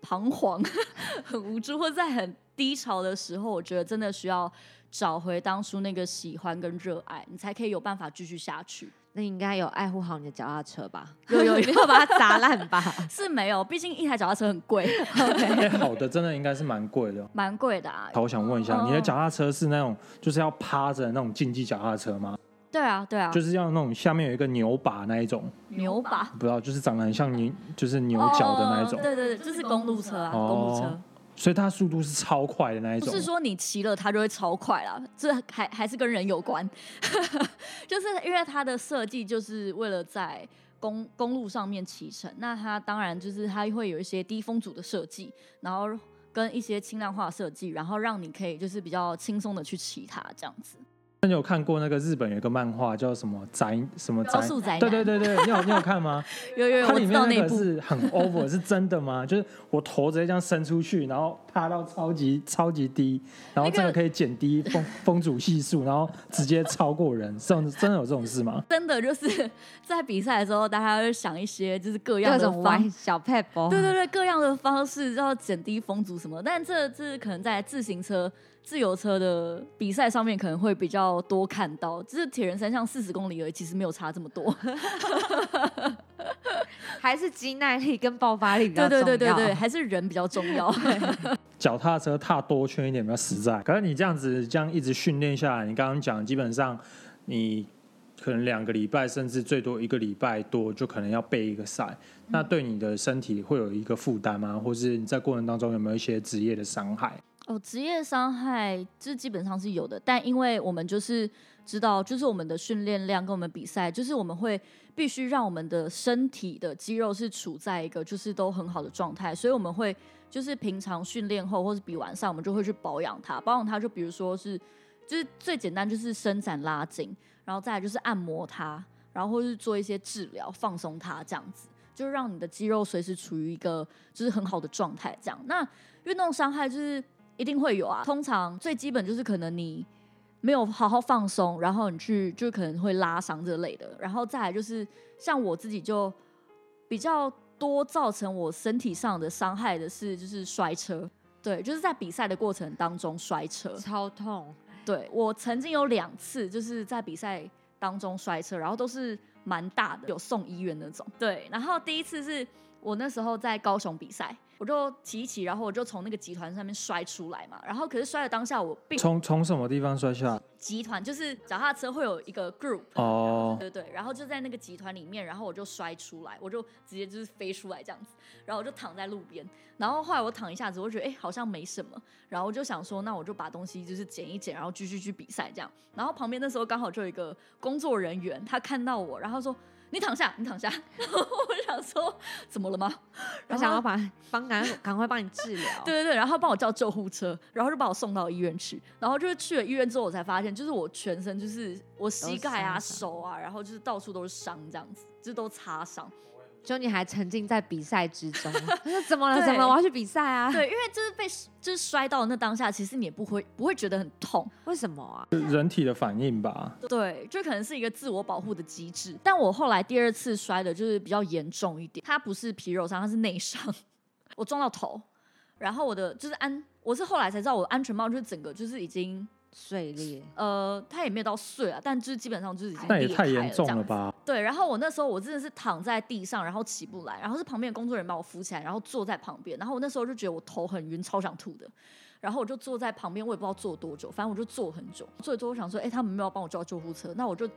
彷徨、*laughs* 很无助，或者在很低潮的时候，我觉得真的需要找回当初那个喜欢跟热爱，你才可以有办法继续下去。那你应该有爱护好你的脚踏车吧？*laughs* 有有有没有把它砸烂吧？*laughs* 是没有，毕竟一台脚踏车很贵，*laughs* 哎，好的，真的应该是蛮贵的。蛮贵的啊。好，我想问一下，哦你的脚踏车是那种就是要趴着的那种竞技脚踏车吗？对啊，对啊，就是要那种下面有一个牛把那一种，牛把不知道，就是长得很像牛，就是牛角的那一种哦。对对对，就是公路车啊，公路车哦。所以它速度是超快的那一种。不是说你骑了它就会超快啦，这还还是跟人有关，*laughs* 就是因为它的设计就是为了在公公路上面骑乘，那它当然就是它会有一些低风阻的设计，然后跟一些轻量化设计，然后让你可以就是比较轻松的去骑它这样子。那你有看过那个日本有一个漫画叫什么宅什么宅？对对对对，你有你有看吗？*laughs* 有有有，它里面那个是很 over，是真的吗？*laughs* 就是我头直接这样伸出去，然后趴到超级超级低，然后真的可以减低风风阻系数，然后直接超过人，这种真的有这种事吗？真的就是在比赛的时候，大家会想一些就是各样各的方小 p e p 对对对，各样的方式要减低风阻什么，但这这可能在自行车、自由车的比赛上面可能会比较多看到，就是铁人三项四十公里而已，其实没有差这么多。*laughs* 还是肌耐力跟爆发力比较对重要。对对对对，还是人比较重要。脚踏车踏多圈一点比较实在。可是你这样子这样一直训练下来，你刚刚讲基本上你可能两个礼拜，甚至最多一个礼拜多，就可能要备一个赛。那对你的身体会有一个负担吗？或是你在过程当中有没有一些职业的伤害？哦，职业伤害这基本上是有的，但因为我们就是知道，就是我们的训练量跟我们比赛，就是我们会必须让我们的身体的肌肉是处在一个就是都很好的状态，所以我们会就是平常训练后或是比完赛，我们就会去保养它，保养它就比如说是就是最简单就是伸展拉筋，然后再来就是按摩它，然后或是做一些治疗放松它这样子。就是让你的肌肉随时处于一个就是很好的状态，这样。那运动伤害就是一定会有啊。通常最基本就是可能你没有好好放松，然后你去就可能会拉伤这类的。然后再来就是像我自己就比较多造成我身体上的伤害的是就是摔车，对，就是在比赛的过程当中摔车。超痛，对我曾经有两次就是在比赛当中摔车，然后都是蛮大的，有送医院那种。对，然后第一次是我那时候在高雄比赛，我就骑一骑，然后我就从那个集团上面摔出来嘛。然后可是摔的当下，我并从从什么地方摔下？集团就是脚踏车会有一个 group，哦，对对，然后就在那个集团里面，然后我就摔出来，我就直接就是飞出来这样子，然后我就躺在路边，然后后来我躺一下子，我觉得哎好像没什么，然后我就想说那我就把东西就是捡一捡，然后继续去比赛这样，然后旁边那时候刚好就有一个工作人员，他看到我，然后说你躺下，你躺下，然 *laughs* 后我想说怎么了吗？然后他想要把帮赶赶快帮你治疗。*laughs* 对对对，然后帮我叫救护车，然后就把我送到医院去，然后就是去了医院之后，我才发现，就是我全身就是我膝盖啊、手啊，然后就是到处都是伤，这样子，就是都擦伤。就你还沉浸在比赛之中，*laughs* 怎么了？怎么了？我要去比赛啊！对，因为就是被就是摔到那当下，其实你也不会不会觉得很痛，为什么啊？人体的反应吧。对，就可能是一个自我保护的机制。但我后来第二次摔的就是比较严重一点，它不是皮肉伤，它是内伤，*laughs* 我撞到头，然后我的就是安，我是后来才知道我的安全帽就是整个就是已经碎裂，呃，它也没有到碎啊，但就是基本上就是已经那也裂开太严重这样子？了吧？对，然后我那时候我真的是躺在地上，然后起不来，然后是旁边的工作人员把我扶起来，然后坐在旁边，然后我那时候就觉得我头很晕，超想吐的，然后我就坐在旁边，我也不知道坐多久，反正我就坐很久，坐一坐，我想说，哎，他们没有帮我叫救护车，那我就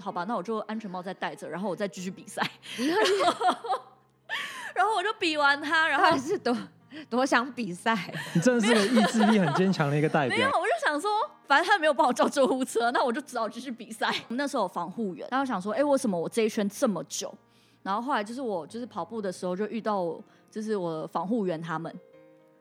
好吧，那我就安全帽再戴着，然后我再继续比赛，*laughs* *laughs* 然后我就比完他，然后还是多多想比赛？你真的是个意志力很坚强的一个代表没有，我就想说，反正他没有帮我叫救护车，那我就只好继续比赛。那时候有防护员，然后想说，哎、为什么我这一圈这么久？然后后来就是我就是跑步的时候就遇到我就是我的防护员他们，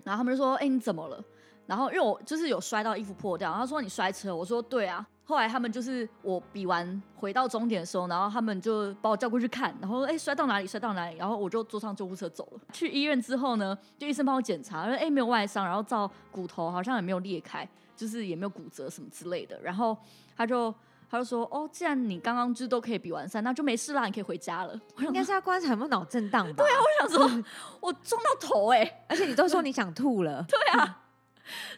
然后他们就说，哎、你怎么了？然后因为我就是有摔到衣服破掉，然后他说你摔车，我说对啊。后来他们就是我比完回到终点的时候，然后他们就把我叫过去看，然后哎、摔到哪里摔到哪里，然后我就坐上救护车走了。去医院之后呢，就医生帮我检查，说哎、没有外伤，然后照骨头好像也没有裂开，就是也没有骨折什么之类的。然后他就他就说哦，既然你刚刚就都可以比完赛，那就没事啦，你可以回家了。应该是要观察有没有脑震荡吧？*laughs* 对啊，我想说，我撞到头哎、而且你都说你想吐了，*laughs* 对啊。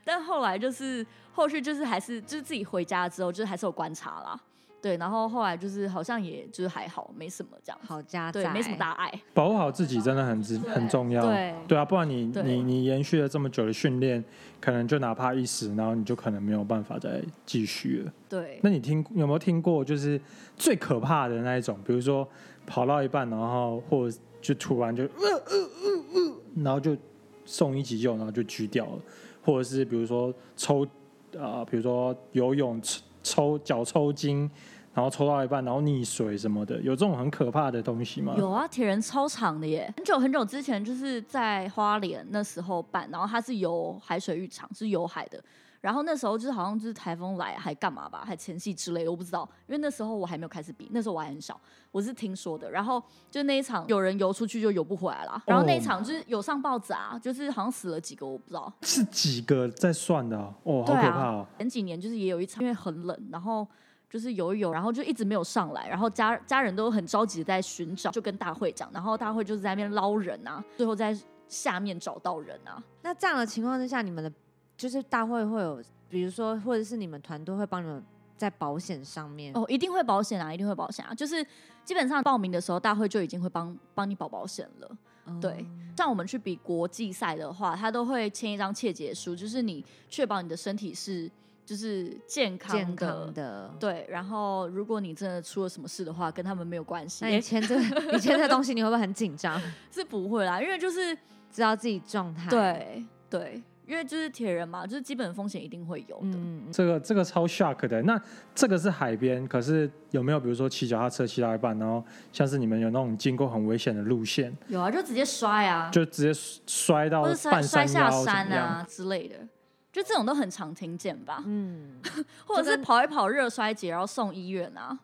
但后来就是后续就是还是就是自己回家之后，就是还是有观察啦。对，然后后来就是好像也就是还好，没什么这样。好家对，在，没什么大碍。保护好自己真的很之很重要。对对啊，不然你你你延续了这么久的训练，可能就哪怕一时，然后你就可能没有办法再继续了。对，那你听有没有听过，就是最可怕的那一种，比如说跑到一半，然后或者就突然就呃呃呃呃，然后就送医急救，然后就狙掉了，或者是比如说抽啊，比如说游泳抽抽脚抽筋，然后抽到一半，然后溺水什么的，有这种很可怕的东西吗？有啊，铁人超长的耶，很久很久之前就是在花莲那时候办，然后它是游海水浴场，是游海的。然后那时候就是好像就是台风来还干嘛吧，还前戏之类的，我不知道，因为那时候我还没有开始比，那时候我还很小，我是听说的。然后就那一场有人游出去就游不回来了，然后那一场就是有上报纸啊，就是好像死了几个，我不知道。是几个在算的、哦？哦，好可怕哦！前几年就是也有一场，因为很冷，然后就是游一游，然后就一直没有上来，然后家家人都很着急的在寻找，就跟大会讲，然后大会就是在那边捞人啊，最后在下面找到人啊。那这样的情况之下，你们的就是大会会有，比如说，或者是你们团队会帮你们在保险上面，哦，一定会保险啊，一定会保险啊，就是基本上报名的时候，大会就已经会帮帮你保保险了。嗯对，像我们去比国际赛的话，他都会签一张切结书，就是你确保你的身体是就是健康的。健康的。对，然后如果你真的出了什么事的话，跟他们没有关系，那你签这个，*laughs* 你签这个东西，你会不会很紧张？是不会啦，因为就是知道自己状态？，对对，因为就是铁人嘛，就是基本风险一定会有的。嗯，嗯这个这个超 shock 的。那这个是海边，可是有没有比如说骑脚踏车骑到一半，然后像是你们有那种经过很危险的路线，有啊，就直接摔啊，就直接摔到或者摔半摔下山腰怎么样？啊之类的，就这种都很常听见吧。嗯，*laughs* 或者是跑一跑热衰竭，然后送医院啊。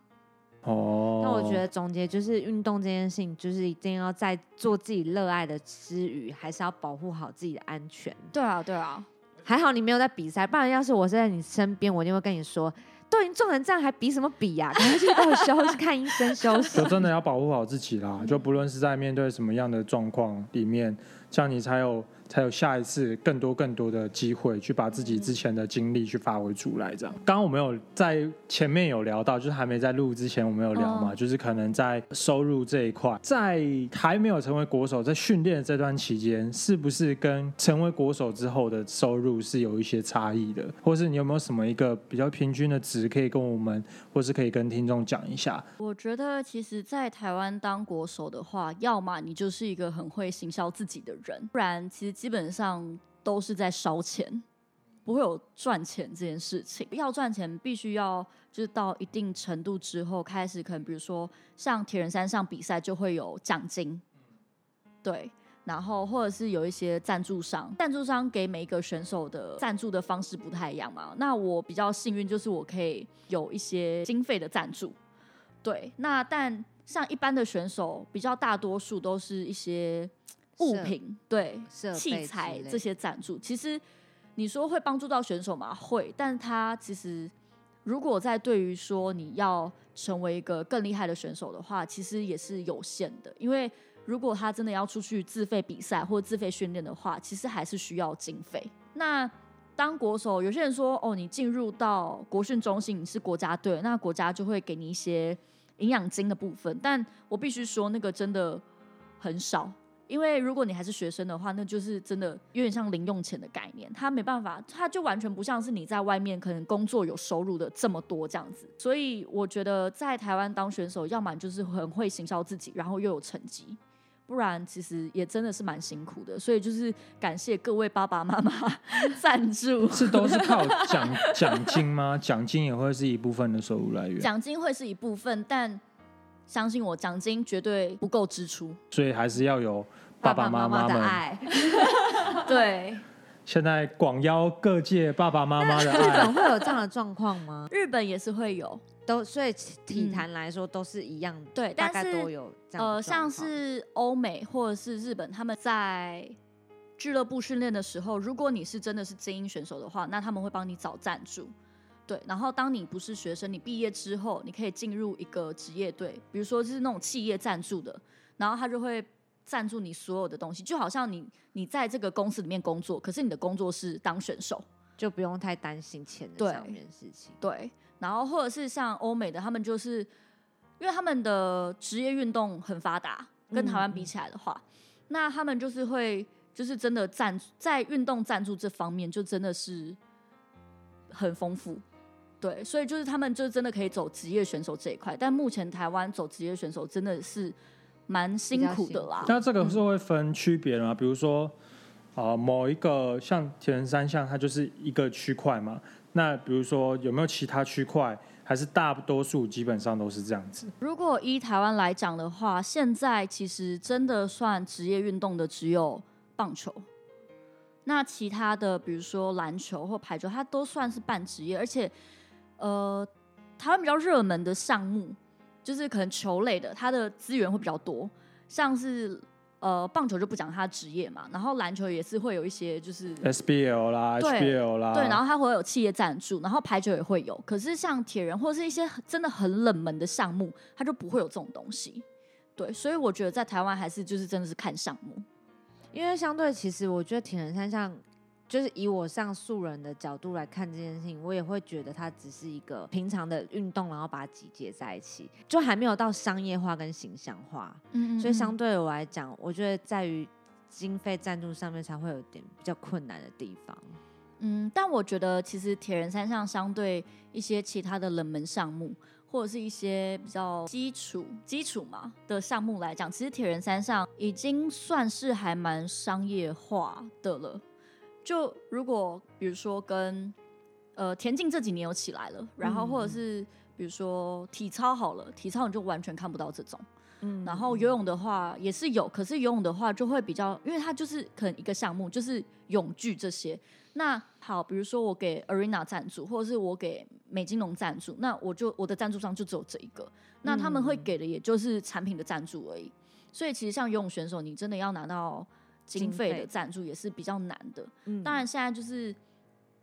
哦，那我觉得总结就是，运动这件事情，就是一定要在做自己热爱的之余，还是要保护好自己的安全。对啊，对啊，还好你没有在比赛，不然要是我是在你身边，我一定会跟你说，都已经撞成这样，还比什么比呀、赶快去给我休息，看医生休息 *laughs* 就。真的要保护好自己啦。就不论是在面对什么样的状况里面，这样你才有才有下一次更多更多的机会去把自己之前的经历去发挥出来。这样，刚刚我们有在前面有聊到，就是还没在录之前我们有聊嘛，哦就是可能在收入这一块，在还没有成为国手，在训练的这段期间，是不是跟成为国手之后的收入是有一些差异的？或是你有没有什么一个比较平均的值可以跟我们，或是可以跟听众讲一下？我觉得其实，在台湾当国手的话，要么你就是一个很会行销自己的人，不然其实基本上都是在烧钱，不会有赚钱这件事情。要赚钱，必须要就是到一定程度之后，开始可能比如说像铁人三项比赛就会有奖金，对。然后或者是有一些赞助商，赞助商给每一个选手的赞助的方式不太一样嘛。那我比较幸运，就是我可以有一些经费的赞助，对。那但像一般的选手，比较大多数都是一些物品，对，器材这些赞助。其实你说会帮助到选手吗？会，但他其实如果在对于说你要成为一个更厉害的选手的话，其实也是有限的，因为。如果他真的要出去自费比赛或自费训练的话，其实还是需要经费。那当国手，有些人说哦，你进入到国训中心，你是国家队，那国家就会给你一些营养金的部分。但我必须说，那个真的很少，因为如果你还是学生的话，那就是真的有点像零用钱的概念，他没办法，他就完全不像是你在外面可能工作有收入的这么多这样子。所以我觉得在台湾当选手，要么就是很会行销自己，然后又有成绩。不然其实也真的是蛮辛苦的，所以就是感谢各位爸爸妈妈 *laughs* 赞助。是都是靠奖奖金吗？奖金也会是一部分的收入来源，奖金会是一部分，但相信我，奖金绝对不够支出。所以还是要有爸爸妈妈。的爱，*laughs* 对，现在广邀各界爸爸妈妈的日本爱，*laughs* 会有这样的状况吗？日本也是会有，都所以体坛来说都是一样，对，大概都有这样的呃，像是欧美或者是日本，他们在俱乐部训练的时候，如果你是真的是精英选手的话，那他们会帮你找赞助。对，然后当你不是学生，你毕业之后，你可以进入一个职业队，比如说就是那种企业赞助的，然后他就会赞助你所有的东西，就好像你你在这个公司里面工作，可是你的工作是当选手，就不用太担心钱的对上面的事情。对，然后或者是像欧美的，他们就是因为他们的职业运动很发达，跟台湾比起来的话，那他们就是会就是真的赞在运动赞助这方面就真的是很丰富。对，所以就是他们就真的可以走职业选手这一块，但目前台湾走职业选手真的是蛮辛苦的啦。那这个是会分区别的吗？比如说，呃，某一个像铁人三项，它就是一个区块嘛。那比如说有没有其他区块，还是大多数基本上都是这样子？如果依台湾来讲的话，现在其实真的算职业运动的只有棒球。那其他的，比如说篮球或排球，它都算是半职业，而且，呃，台湾比较热门的项目，就是可能球类的，它的资源会比较多，像是呃棒球就不讲它的职业嘛，然后篮球也是会有一些就是。SBL 啦对，HBL 啦，对，然后它会有企业赞助，然后排球也会有。可是像铁人或者是一些真的很冷门的项目，它就不会有这种东西。对，所以我觉得在台湾还是就是真的是看项目。因为相对，其实我觉得铁人三项，就是以我上素人的角度来看这件事情，我也会觉得它只是一个平常的运动，然后把它集结在一起，就还没有到商业化跟形象化。嗯所以相对我来讲，我觉得在于经费赞助上面才会有点比较困难的地方。嗯，但我觉得其实铁人三项相对一些其他的冷门项目，或者是一些比较基础基础嘛的项目来讲，其实铁人三项已经算是还蛮商业化的了。就如果比如说跟呃田径这几年有起来了，然后或者是比如说体操好了，体操你就完全看不到这种。嗯然后游泳的话也是有，可是游泳的话就会比较，因为它就是可能一个项目就是泳具这些。那好，比如说我给 Arena 赞助，或者是我给美金龙赞助，那我就我的赞助商就只有这一个，那他们会给的也就是产品的赞助而已。所以其实像游泳选手，你真的要拿到经费的赞助也是比较难的。嗯当然，现在就是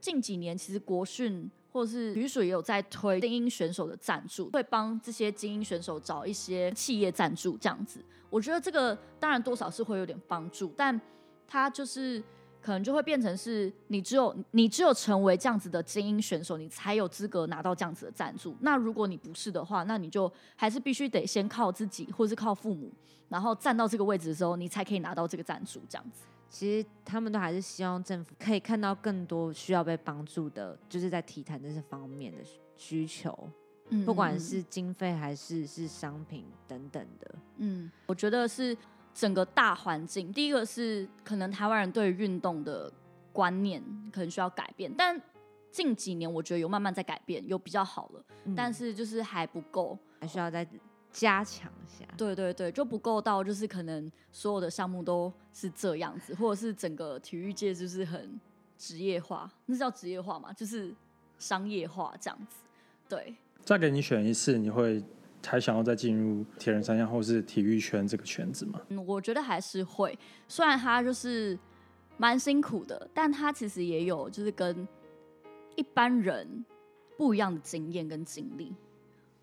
近几年，其实国训或者是羽水也有在推精英选手的赞助，会帮这些精英选手找一些企业赞助这样子。我觉得这个当然多少是会有点帮助，但它就是可能就会变成是你只有你只有成为这样子的精英选手，你才有资格拿到这样子的赞助。那如果你不是的话，那你就还是必须得先靠自己，或是靠父母，然后站到这个位置的时候，你才可以拿到这个赞助。这样子，其实他们都还是希望政府可以看到更多需要被帮助的，就是在体坛这些方面的需求，嗯不管是经费还是是商品等等的。嗯，我觉得是整个大环境。第一个是可能台湾人对运动的观念可能需要改变，但近几年我觉得有慢慢在改变，有比较好了，嗯但是就是还不够。还需要再加强一下。对对对，就不够到就是可能所有的项目都是这样子，或者是整个体育界就是很职业化，那叫职业化嘛，就是商业化这样子。对，再给你选一次，你会才想要再进入铁人三项或是体育圈这个圈子吗？嗯，我觉得还是会，虽然他就是蛮辛苦的，但他其实也有就是跟一般人不一样的经验跟经历。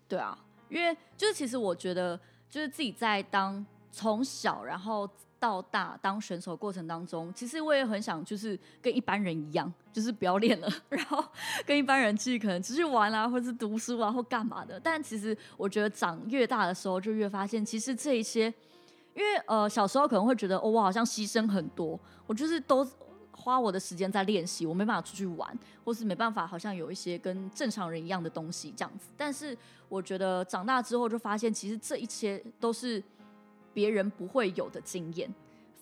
对啊，因为就是其实我觉得，就是自己在当从小然后到大当选手过程当中，其实我也很想就是跟一般人一样，就是不要练了，然后跟一般人去可能出去玩啊，或是读书啊，或干嘛的。但其实我觉得长越大的时候，就越发现其实这一些。因为呃小时候可能会觉得哦我好像牺牲很多，我就是都花我的时间在练习，我没办法出去玩，或是没办法好像有一些跟正常人一样的东西这样子。但是我觉得长大之后就发现，其实这一切都是别人不会有的经验，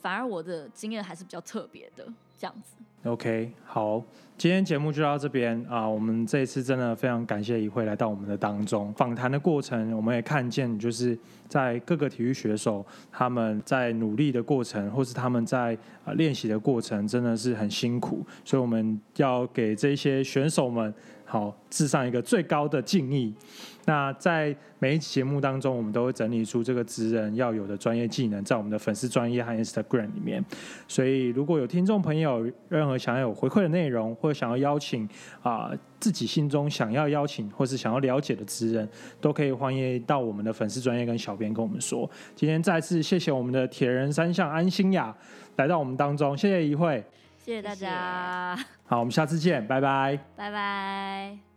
反而我的经验还是比较特别的这样子。OK，好，今天节目就到这边啊。我们这一次真的非常感谢一慧来到我们的当中。访谈的过程，我们也看见，就是在各个体育选手他们在努力的过程，或是他们在啊练习的过程，真的是很辛苦。所以我们要给这些选手们好致上一个最高的敬意。那在每一期节目当中，我们都会整理出这个职人要有的专业技能，在我们的粉丝专业和 Instagram 里面。所以，如果有听众朋友任何想要有回馈的内容，或者想要邀请啊、自己心中想要邀请或是想要了解的职人，都可以欢迎到我们的粉丝专业跟小编跟我们说。今天再次谢谢我们的铁人三项安心雅来到我们当中，谢谢一慧。谢谢大家，好，我们下次见，拜拜。拜拜。